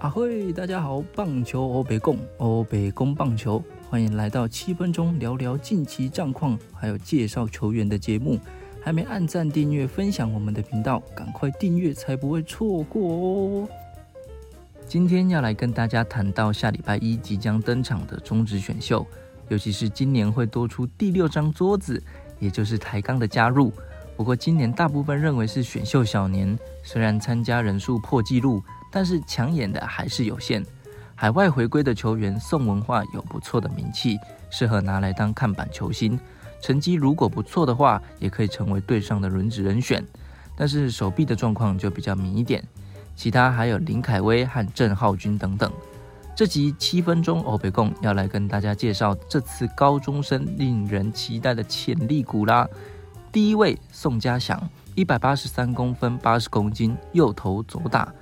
阿慧，大家好，棒球欧北共欧北共棒球，欢迎来到七分钟聊聊近期战况，还有介绍球员的节目。还没按赞、订阅、分享我们的频道，赶快订阅才不会错过哦。今天要来跟大家谈到下礼拜一即将登场的中职选秀，尤其是今年会多出第六张桌子，也就是台钢的加入。不过今年大部分认为是选秀小年，虽然参加人数破纪录。但是抢眼的还是有限。海外回归的球员宋文化有不错的名气，适合拿来当看板球星。成绩如果不错的话，也可以成为队上的轮值人选。但是手臂的状况就比较明一点。其他还有林凯威和郑浩君等等。这集七分钟欧北共要来跟大家介绍这次高中生令人期待的潜力股啦。第一位宋家祥，一百八十三公分，八十公斤，右投左打。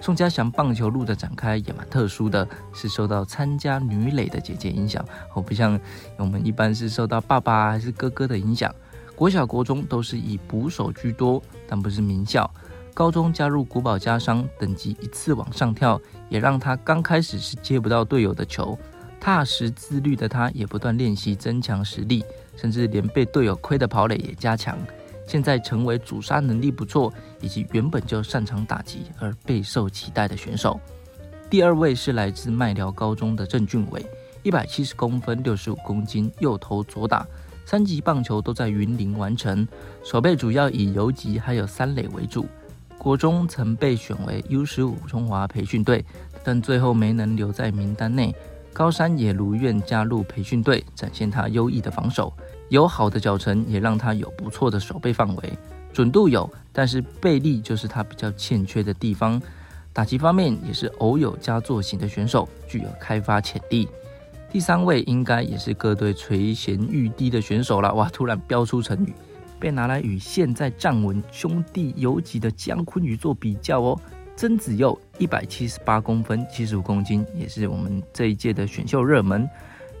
宋家祥棒球路的展开也蛮特殊的，是受到参加女垒的姐姐影响，我不像我们一般是受到爸爸还是哥哥的影响。国小、国中都是以捕手居多，但不是名校。高中加入古堡家商，等级一次往上跳，也让他刚开始是接不到队友的球。踏实自律的他，也不断练习增强实力，甚至连被队友亏的跑垒也加强。现在成为主杀能力不错，以及原本就擅长打击而备受期待的选手。第二位是来自麦寮高中的郑俊伟，一百七十公分，六十五公斤，右投左打，三级棒球都在云林完成。手背主要以游击还有三垒为主。国中曾被选为 U 十五中华培训队，但最后没能留在名单内。高山也如愿加入培训队，展现他优异的防守。有好的脚程，也让他有不错的守备范围，准度有，但是背力就是他比较欠缺的地方。打击方面也是偶有佳作型的选手，具有开发潜力。第三位应该也是各队垂涎欲滴的选手了，哇！突然飙出成语，被拿来与现在站稳兄弟游击的姜昆宇做比较哦。曾子佑一百七十八公分，七十五公斤，也是我们这一届的选秀热门。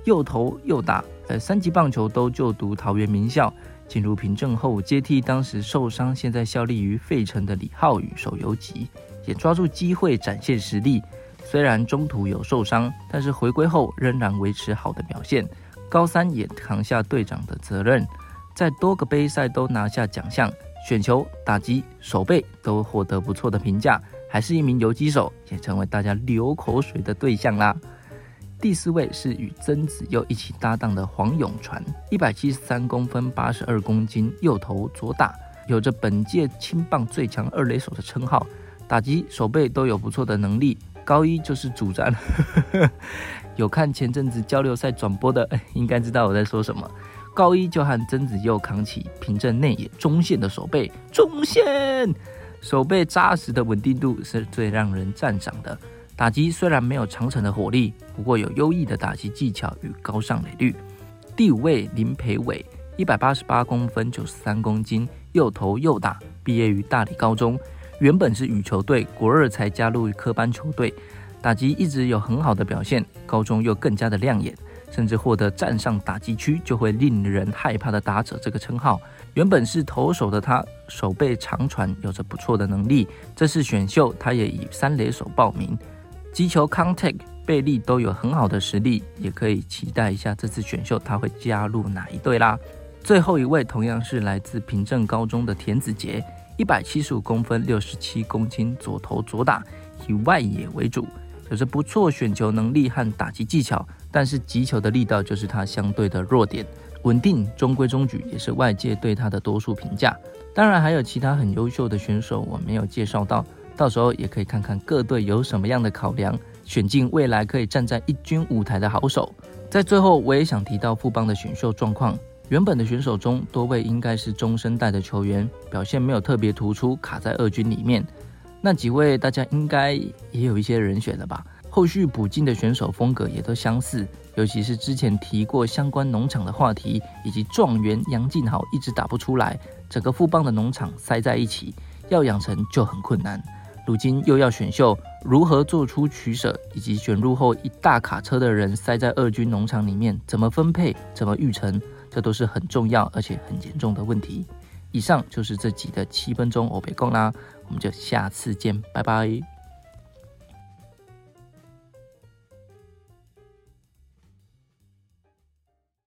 又投又打，呃，三级棒球都就读桃园名校。进入凭证后，接替当时受伤、现在效力于费城的李浩宇守游击，也抓住机会展现实力。虽然中途有受伤，但是回归后仍然维持好的表现。高三也扛下队长的责任，在多个杯赛都拿下奖项，选球、打击、守备都获得不错的评价，还是一名游击手，也成为大家流口水的对象啦。第四位是与曾子佑一起搭档的黄永传，一百七十三公分，八十二公斤，右投左打，有着本届青棒最强二垒手的称号，打击手背都有不错的能力。高一就是主战，有看前阵子交流赛转播的，应该知道我在说什么。高一就和曾子佑扛起凭证内野中线的手背，中线手背扎实的稳定度是最让人赞赏的。打击虽然没有长城的火力，不过有优异的打击技巧与高上垒率。第五位林培伟，一百八十八公分，九十三公斤，右投右打，毕业于大理高中，原本是羽球队，国二才加入科班球队，打击一直有很好的表现，高中又更加的亮眼，甚至获得站上打击区就会令人害怕的打者这个称号。原本是投手的他，手背长传，有着不错的能力。这次选秀，他也以三垒手报名。击球、contact、背力都有很好的实力，也可以期待一下这次选秀他会加入哪一队啦。最后一位同样是来自平镇高中的田子杰，一百七十五公分，六十七公斤，左投左打，以外野为主，有着不错选球能力和打击技巧，但是击球的力道就是他相对的弱点。稳定、中规中矩，也是外界对他的多数评价。当然还有其他很优秀的选手，我没有介绍到。到时候也可以看看各队有什么样的考量，选进未来可以站在一军舞台的好手。在最后，我也想提到富邦的选秀状况。原本的选手中，多位应该是中生代的球员，表现没有特别突出，卡在二军里面。那几位大家应该也有一些人选了吧？后续补进的选手风格也都相似，尤其是之前提过相关农场的话题，以及状元杨敬豪一直打不出来，整个富邦的农场塞在一起，要养成就很困难。如今又要选秀，如何做出取舍，以及选入后一大卡车的人塞在二军农场里面，怎么分配，怎么育成，这都是很重要而且很严重的问题。以上就是这集的七分钟欧北共啦，我们就下次见，拜拜。